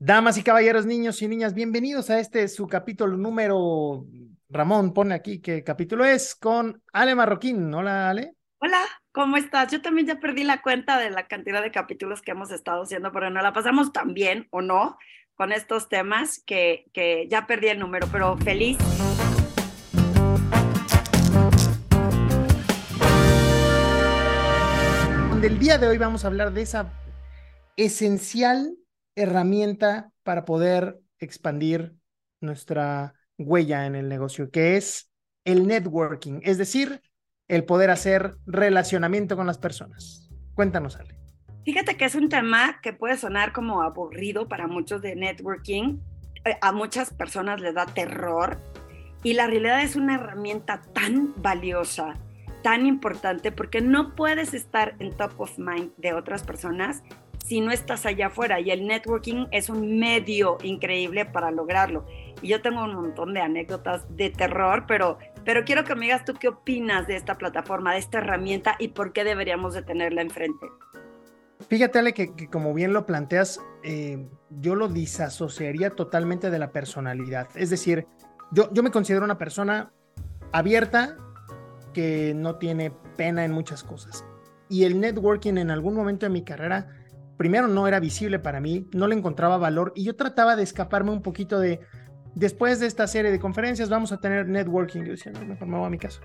Damas y caballeros, niños y niñas, bienvenidos a este su capítulo número. Ramón pone aquí qué capítulo es con Ale Marroquín. Hola, Ale. Hola, ¿cómo estás? Yo también ya perdí la cuenta de la cantidad de capítulos que hemos estado haciendo, pero no la pasamos tan bien o no con estos temas que, que ya perdí el número, pero feliz. Del día de hoy vamos a hablar de esa esencial herramienta para poder expandir nuestra huella en el negocio, que es el networking, es decir, el poder hacer relacionamiento con las personas. Cuéntanos, Ale. Fíjate que es un tema que puede sonar como aburrido para muchos de networking. Eh, a muchas personas les da terror y la realidad es una herramienta tan valiosa, tan importante, porque no puedes estar en top of mind de otras personas si no estás allá afuera. Y el networking es un medio increíble para lograrlo. Y yo tengo un montón de anécdotas de terror, pero, pero quiero que me digas tú qué opinas de esta plataforma, de esta herramienta y por qué deberíamos de tenerla enfrente. Fíjate, Ale, que, como bien lo planteas, eh, yo lo disasociaría totalmente de la personalidad. Es decir, yo, yo me considero una persona abierta que no tiene pena en muchas cosas. Y el networking en algún momento de mi carrera primero no era visible para mí, no le encontraba valor y yo trataba de escaparme un poquito de, después de esta serie de conferencias vamos a tener networking, yo decía, no, me voy a mi casa.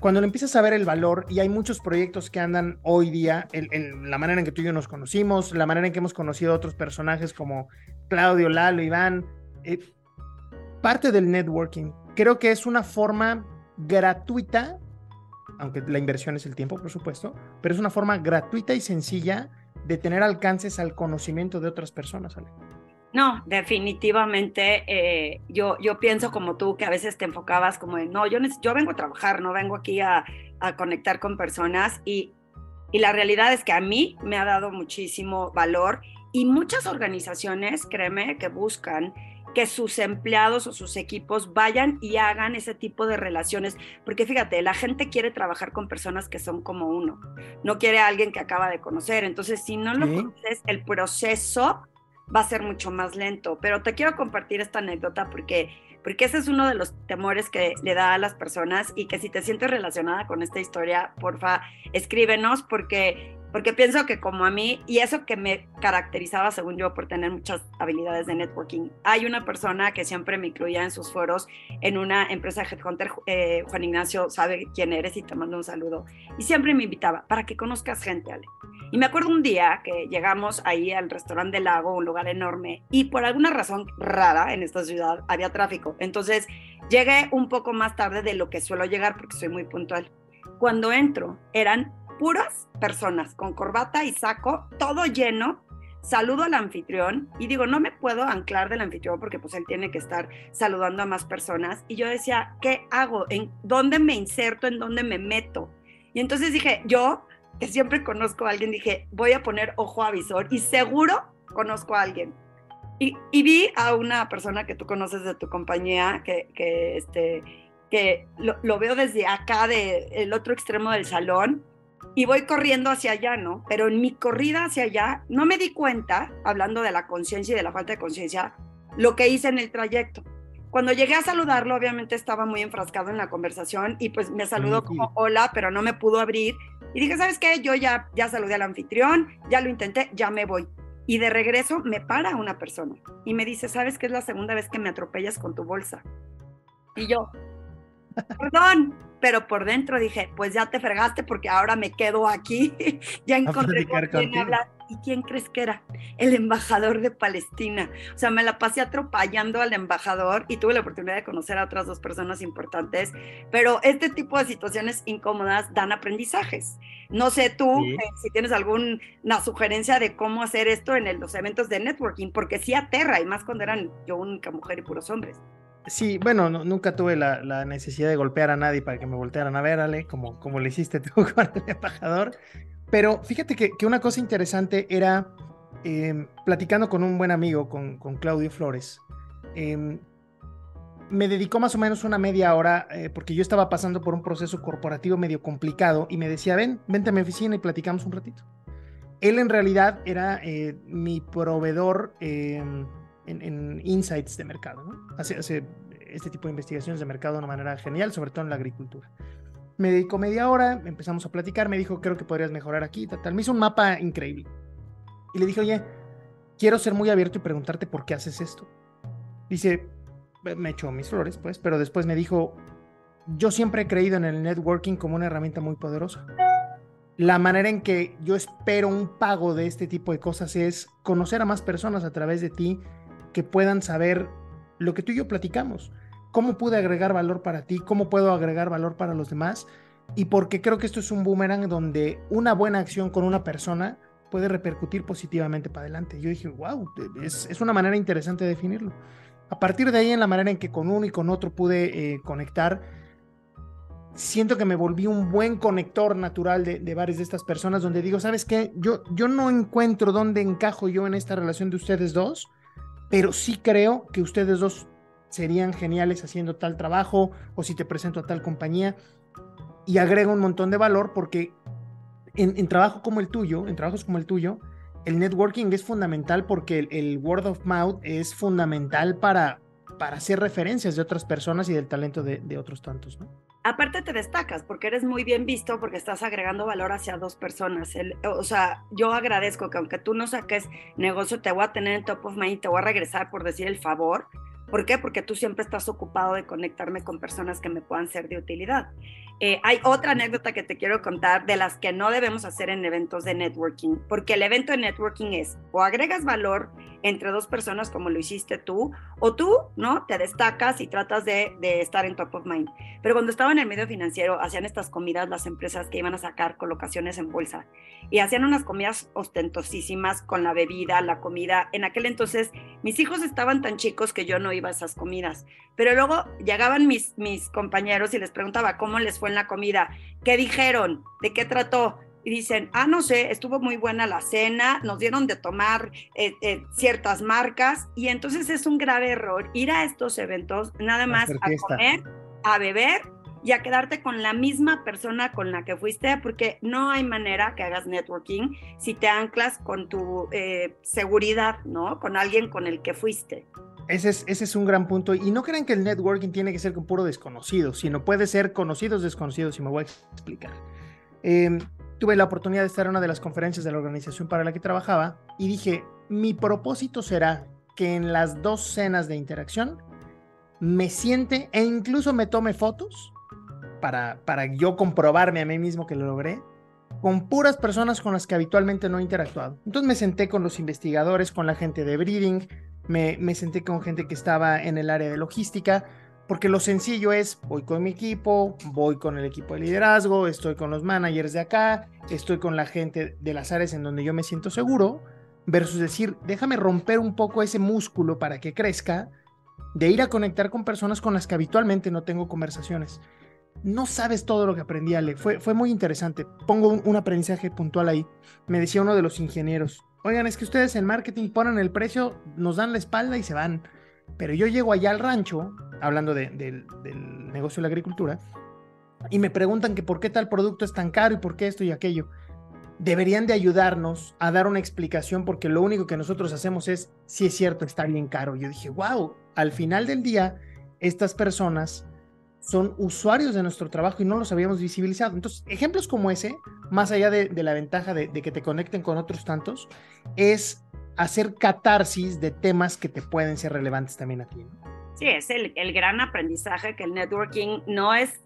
Cuando le empiezas a ver el valor, y hay muchos proyectos que andan hoy día, en, la manera en que tú y yo nos conocimos, la manera en que hemos conocido a otros personajes como Claudio, Lalo, Iván, eh, parte del networking, creo que es una forma gratuita, aunque la inversión es el tiempo, por supuesto, pero es una forma gratuita y sencilla de tener alcances al conocimiento de otras personas, Ale. No, definitivamente eh, yo, yo pienso como tú que a veces te enfocabas como en, no, yo, yo vengo a trabajar, no vengo aquí a, a conectar con personas y, y la realidad es que a mí me ha dado muchísimo valor y muchas organizaciones, créeme, que buscan que sus empleados o sus equipos vayan y hagan ese tipo de relaciones, porque fíjate, la gente quiere trabajar con personas que son como uno, no quiere a alguien que acaba de conocer, entonces si no lo conoces, el proceso va a ser mucho más lento, pero te quiero compartir esta anécdota porque porque ese es uno de los temores que le da a las personas y que si te sientes relacionada con esta historia, porfa, escríbenos porque porque pienso que como a mí, y eso que me caracterizaba, según yo, por tener muchas habilidades de networking, hay una persona que siempre me incluía en sus foros en una empresa Headhunter, eh, Juan Ignacio sabe quién eres y te mando un saludo, y siempre me invitaba para que conozcas gente, Ale. Y me acuerdo un día que llegamos ahí al restaurante del lago, un lugar enorme, y por alguna razón rara en esta ciudad había tráfico, entonces llegué un poco más tarde de lo que suelo llegar porque soy muy puntual. Cuando entro, eran puras personas con corbata y saco, todo lleno. Saludo al anfitrión y digo, no me puedo anclar del anfitrión porque pues él tiene que estar saludando a más personas. Y yo decía, ¿qué hago? ¿En dónde me inserto? ¿En dónde me meto? Y entonces dije, yo, que siempre conozco a alguien, dije, voy a poner ojo avisor y seguro conozco a alguien. Y, vi a una persona que tú conoces de tu compañía, que, que, este, que lo, lo, veo desde acá, del el otro extremo del salón, y voy corriendo hacia allá, ¿no? Pero en mi corrida hacia allá no me di cuenta, hablando de la conciencia y de la falta de conciencia, lo que hice en el trayecto. Cuando llegué a saludarlo, obviamente estaba muy enfrascado en la conversación y pues me saludó como hola, pero no me pudo abrir. Y dije, ¿sabes qué? Yo ya, ya saludé al anfitrión, ya lo intenté, ya me voy. Y de regreso me para una persona y me dice, ¿sabes qué es la segunda vez que me atropellas con tu bolsa? Y yo, perdón, pero por dentro dije, pues ya te fregaste porque ahora me quedo aquí, ya encontré con quién hablar. ¿Y quién crees que era? El embajador de Palestina. O sea, me la pasé atropellando al embajador y tuve la oportunidad de conocer a otras dos personas importantes, pero este tipo de situaciones incómodas dan aprendizajes. No sé tú eh, si tienes alguna sugerencia de cómo hacer esto en los eventos de networking, porque sí aterra, y más cuando eran yo única mujer y puros hombres. Sí, bueno, nunca tuve la, necesidad de golpear a nadie para que me voltearan a ver, Ale, como, como le hiciste tú con el embajador. Pero fíjate que, una cosa interesante era, em, platicando con un buen amigo, con, Claudio Flores, em, me dedicó más o menos una media hora, eh, porque yo estaba pasando por un proceso corporativo medio complicado, y me decía, ven, vente a mi oficina y platicamos un ratito. él en realidad era eh, mi proveedor em, en, insights de mercado, ¿no? Hace, hace este tipo de investigaciones de mercado de una manera genial, sobre todo en la agricultura. Me dedicó media hora, empezamos a platicar, me dijo, creo que podrías mejorar aquí, tal, tal. Me hizo un mapa increíble. Y le dije, oye, quiero ser muy abierto y preguntarte por qué haces esto. Dice, me echó mis flores, pues, pero después me dijo, yo siempre he creído en el networking como una herramienta muy poderosa. La manera en que yo espero un pago de este tipo de cosas es conocer a más personas a través de ti que puedan saber lo que tú y yo platicamos. ¿Cómo pude agregar valor para ti? ¿Cómo puedo agregar valor para los demás? Y porque creo que esto es un boomerang donde una buena acción con una persona puede repercutir positivamente para adelante. Yo dije, wow, es, es una manera interesante de definirlo. A partir de ahí, en la manera en que con uno y con otro pude eh, conectar, siento que me volví un buen conector natural de, varias de estas personas, donde digo, ¿sabes qué? Yo, yo no encuentro dónde encajo yo en esta relación de ustedes dos, pero sí creo que ustedes dos serían geniales haciendo tal trabajo o si te presento a tal compañía y agrego un montón de valor porque en, en trabajo como el tuyo, en trabajos como el tuyo, el networking es fundamental porque el, word of mouth es fundamental para, para hacer referencias de otras personas y del talento de, otros tantos. Aparte te destacas porque eres muy bien visto porque estás agregando valor hacia dos personas. o sea, yo agradezco que aunque tú no saques negocio, te voy a tener en top of mind, te voy a regresar por decir el favor. ¿Por qué? Porque tú siempre estás ocupado de conectarme con personas que me puedan ser de utilidad. Eh, hay otra anécdota que te quiero contar de las que no debemos hacer en eventos de networking, porque el evento de networking es o agregas valor entre dos personas como lo hiciste tú, o tú, ¿no? Te destacas y tratas de, de, estar en top of mind. Pero cuando estaba en el medio financiero, hacían estas comidas las empresas que iban a sacar colocaciones en bolsa y hacían unas comidas ostentosísimas con la bebida, la comida. En aquel entonces, mis hijos estaban tan chicos que yo no iba a esas comidas. Pero luego llegaban mis, mis compañeros y les preguntaba cómo les fue en la comida, qué dijeron, de qué trató y dicen, ah, no sé, estuvo muy buena la cena, nos dieron de tomar eh, eh, ciertas marcas y entonces es un grave error ir a estos eventos nada más a comer, a beber y a quedarte con la misma persona con la que fuiste, porque no hay manera que hagas networking si te anclas con tu eh, seguridad, ¿no? Con alguien con el que fuiste. Ese es, ese es un gran punto. Y no crean que el networking tiene que ser con puro desconocido, sino puede ser conocidos desconocidos, y me voy a explicar. Eh, tuve la oportunidad de estar en una de las conferencias de la organización para la que trabajaba y dije, mi propósito será que en las dos cenas de interacción me siente e incluso me tome fotos para, para yo comprobarme a mí mismo que lo logré con puras personas con las que habitualmente no he interactuado. Entonces me senté con los investigadores, con la gente de breeding, me, senté con gente que estaba en el área de logística, porque lo sencillo es, voy con mi equipo, voy con el equipo de liderazgo, estoy con los managers de acá, estoy con la gente de las áreas en donde yo me siento seguro, versus decir, déjame romper un poco ese músculo para que crezca, de ir a conectar con personas con las que habitualmente no tengo conversaciones. No sabes todo lo que aprendí, Ale. Fue, fue muy interesante. Pongo un, un aprendizaje puntual ahí. Me decía uno de los ingenieros, oigan, es que ustedes en marketing ponen el precio, nos dan la espalda y se van pero yo llego allá al rancho, hablando del negocio de la agricultura, y me preguntan que por qué tal producto es tan caro y por qué esto y aquello. Deberían de ayudarnos a dar una explicación porque lo único que nosotros hacemos es, si es cierto, está bien caro. Yo dije, wow, al final del día, estas personas son usuarios de nuestro trabajo y no los habíamos visibilizado. Entonces, ejemplos como ese, más allá de, la ventaja de, que te conecten con otros tantos, es hacer catarsis de temas que te pueden ser relevantes también a ti. Sí, es el, gran aprendizaje que el networking no es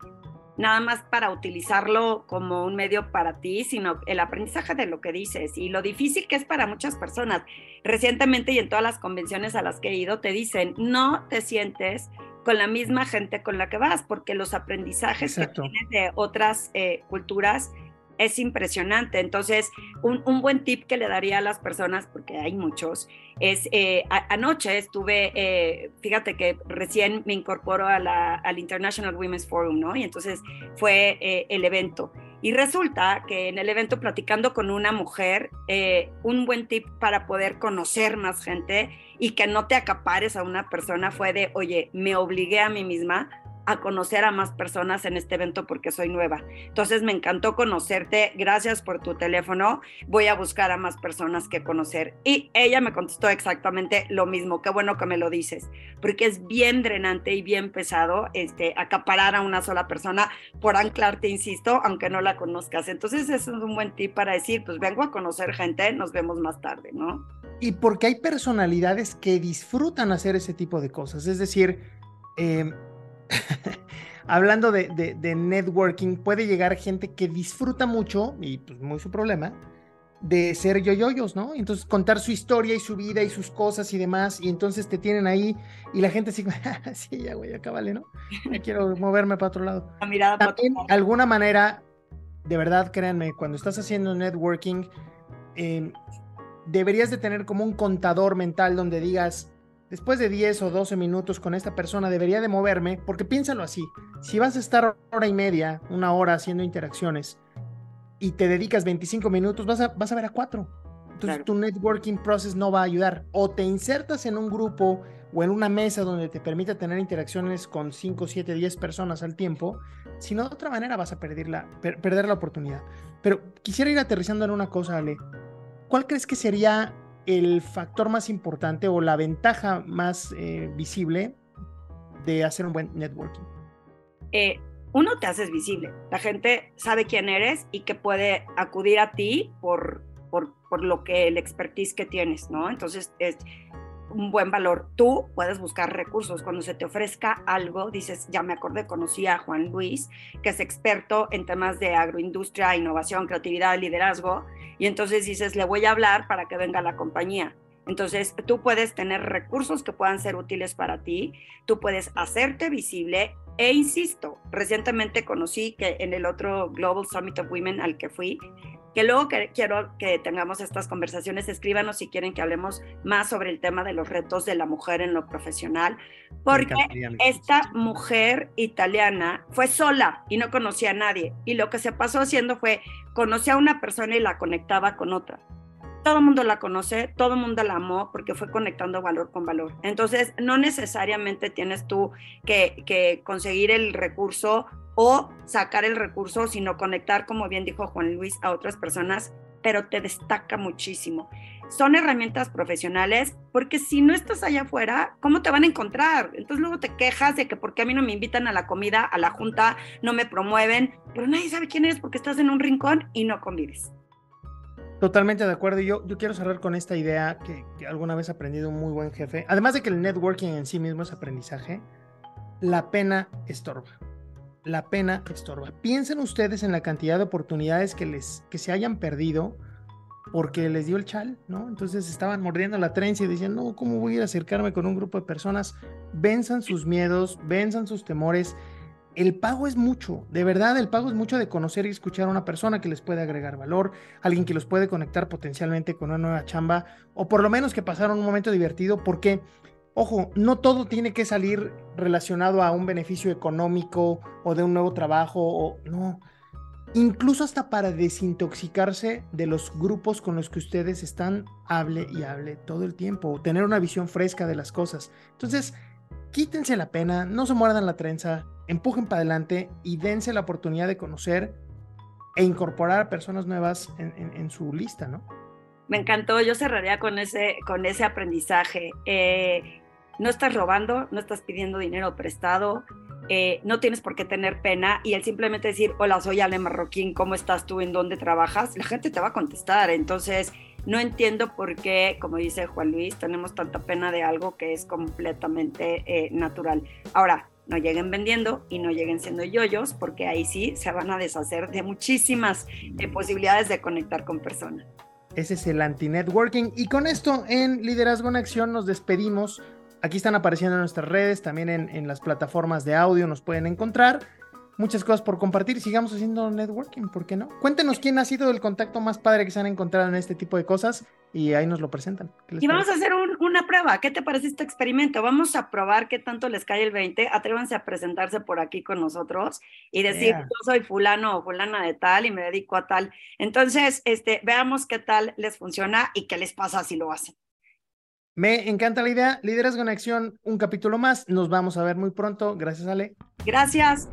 nada más para utilizarlo como un medio para ti, sino el aprendizaje de lo que dices y lo difícil que es para muchas personas. Recientemente y en todas las convenciones a las que he ido te dicen, no te sientes con la misma gente con la que vas, porque los aprendizajes que tienes de otras eh, culturas es impresionante. Entonces, un, buen tip que le daría a las personas, porque hay muchos, es eh, anoche estuve, eh, fíjate que recién me incorporo a la, al International Women's Forum, ¿no? Y entonces fue eh, el evento. Y resulta que en el evento platicando con una mujer, un buen tip para poder conocer más gente y que no te acapares a una persona fue de, oye, me obligué a mí misma a conocer a más personas en este evento porque soy nueva. Entonces me encantó conocerte, gracias por tu teléfono, voy a buscar a más personas que conocer. Y ella me contestó exactamente lo mismo, qué bueno que me lo dices, porque es bien drenante y bien pesado este, acaparar a una sola persona por anclarte, insisto, aunque no la conozcas. Entonces eso es un buen tip para decir, pues vengo a conocer gente, nos vemos más tarde, ¿no? Y porque hay personalidades que disfrutan hacer ese tipo de cosas, es decir, eh, hablando de, networking, puede llegar gente que disfruta mucho, y pues muy su problema, de ser yoyoyos, ¿no? Entonces contar su historia y su vida y sus cosas y demás, y entonces te tienen ahí y la gente sigue, sí, ya güey, acá vale, ¿no? Ya quiero moverme para otro lado. La mirada También, alguna manera, de verdad, créanme, cuando estás haciendo networking, eh, deberías de tener como un contador mental donde digas, después de 10 o 12 minutos con esta persona debería de moverme, porque piénsalo así, si vas a estar hora y media, una hora haciendo interacciones y te dedicas 25 minutos, vas a, vas a ver a cuatro. Entonces tu networking process no va a ayudar. O te insertas en un grupo o en una mesa donde te permita tener interacciones con 5, 7, 10 personas al tiempo, si no de otra manera vas a perder la, perder la oportunidad. Pero quisiera ir aterrizando en una cosa, Ale. ¿Cuál crees que sería el factor más importante o la ventaja más eh, visible de hacer un buen networking? Eh, uno, te haces visible. La gente sabe quién eres y que puede acudir a ti por, por, por lo que el expertise que tienes, ¿no? Entonces, es, un buen valor. Tú puedes buscar recursos. Cuando se te ofrezca algo, dices, ya me acordé, conocí a Juan Luis, que es experto en temas de agroindustria, innovación, creatividad, liderazgo, y entonces dices, le voy a hablar para que venga la compañía. Entonces, tú puedes tener recursos que puedan ser útiles para ti, tú puedes hacerte visible e insisto, recientemente conocí que en el otro Global Summit of Women al que fui, que luego quiero que tengamos estas conversaciones, escríbanos si quieren que hablemos más sobre el tema de los retos de la mujer en lo profesional, porque esta mujer italiana fue sola y no conocía a nadie, y lo que se pasó haciendo fue conocía a una persona y la conectaba con otra. Todo el mundo la conoce, todo el mundo la amó porque fue conectando valor con valor. Entonces, no necesariamente tienes tú que, que conseguir el recurso o sacar el recurso, sino conectar, como bien dijo Juan Luis, a otras personas, pero te destaca muchísimo. Son herramientas profesionales porque si no estás allá afuera, ¿cómo te van a encontrar? Entonces luego te quejas de que porque a mí no me invitan a la comida, a la junta, no me promueven, pero nadie sabe quién eres porque estás en un rincón y no convives. Totalmente de acuerdo. Yo, yo quiero cerrar con esta idea que, alguna vez he aprendido un muy buen jefe. Además de que el networking en sí mismo es aprendizaje, la pena estorba la pena estorba. Piensen ustedes en la cantidad de oportunidades que, les, que se hayan perdido porque les dio el chal, ¿no? Entonces estaban mordiendo la trenza y decían, no, ¿cómo voy a ir a acercarme con un grupo de personas? Venzan sus miedos, venzan sus temores. El pago es mucho, de verdad, el pago es mucho de conocer y escuchar a una persona que les puede agregar valor, alguien que los puede conectar potencialmente con una nueva chamba, o por lo menos que pasaron un momento divertido, porque Ojo, no todo tiene que salir relacionado a un beneficio económico o de un nuevo trabajo o no. Incluso hasta para desintoxicarse de los grupos con los que ustedes están, hable y hable todo el tiempo, tener una visión fresca de las cosas. Entonces, quítense la pena, no se muerdan la trenza, empujen para adelante y dense la oportunidad de conocer e incorporar a personas nuevas en, su lista, ¿no? Me encantó, yo cerraría con ese, con ese aprendizaje. Eh, no estás robando, no estás pidiendo dinero prestado, eh, no tienes por qué tener pena y el simplemente decir, hola, soy Ale Marroquín, ¿cómo estás tú? ¿En dónde trabajas? La gente te va a contestar. Entonces, no entiendo por qué, como dice Juan Luis, tenemos tanta pena de algo que es completamente eh, natural. Ahora, no lleguen vendiendo y no lleguen siendo yoyos, porque ahí sí se van a deshacer de muchísimas eh, posibilidades de conectar con personas. Ese es el anti-networking. Y con esto en Liderazgo en Acción nos despedimos. Aquí están apareciendo en nuestras redes, también en, las plataformas de audio nos pueden encontrar. Muchas cosas por compartir. Sigamos haciendo networking, ¿por qué no? Cuéntenos quién ha sido el contacto más padre que se han encontrado en este tipo de cosas y ahí nos lo presentan. Y vamos a hacer una prueba. ¿Qué te parece este experimento? Vamos a probar qué tanto les cae el 20. Atrévanse a presentarse por aquí con nosotros y decir, yo soy fulano o fulana de tal y me dedico a tal. Entonces, este, veamos qué tal les funciona y qué les pasa si lo hacen. Me encanta la idea. Liderazgo en Acción, un capítulo más. Nos vamos a ver muy pronto. Gracias, Ale. Gracias.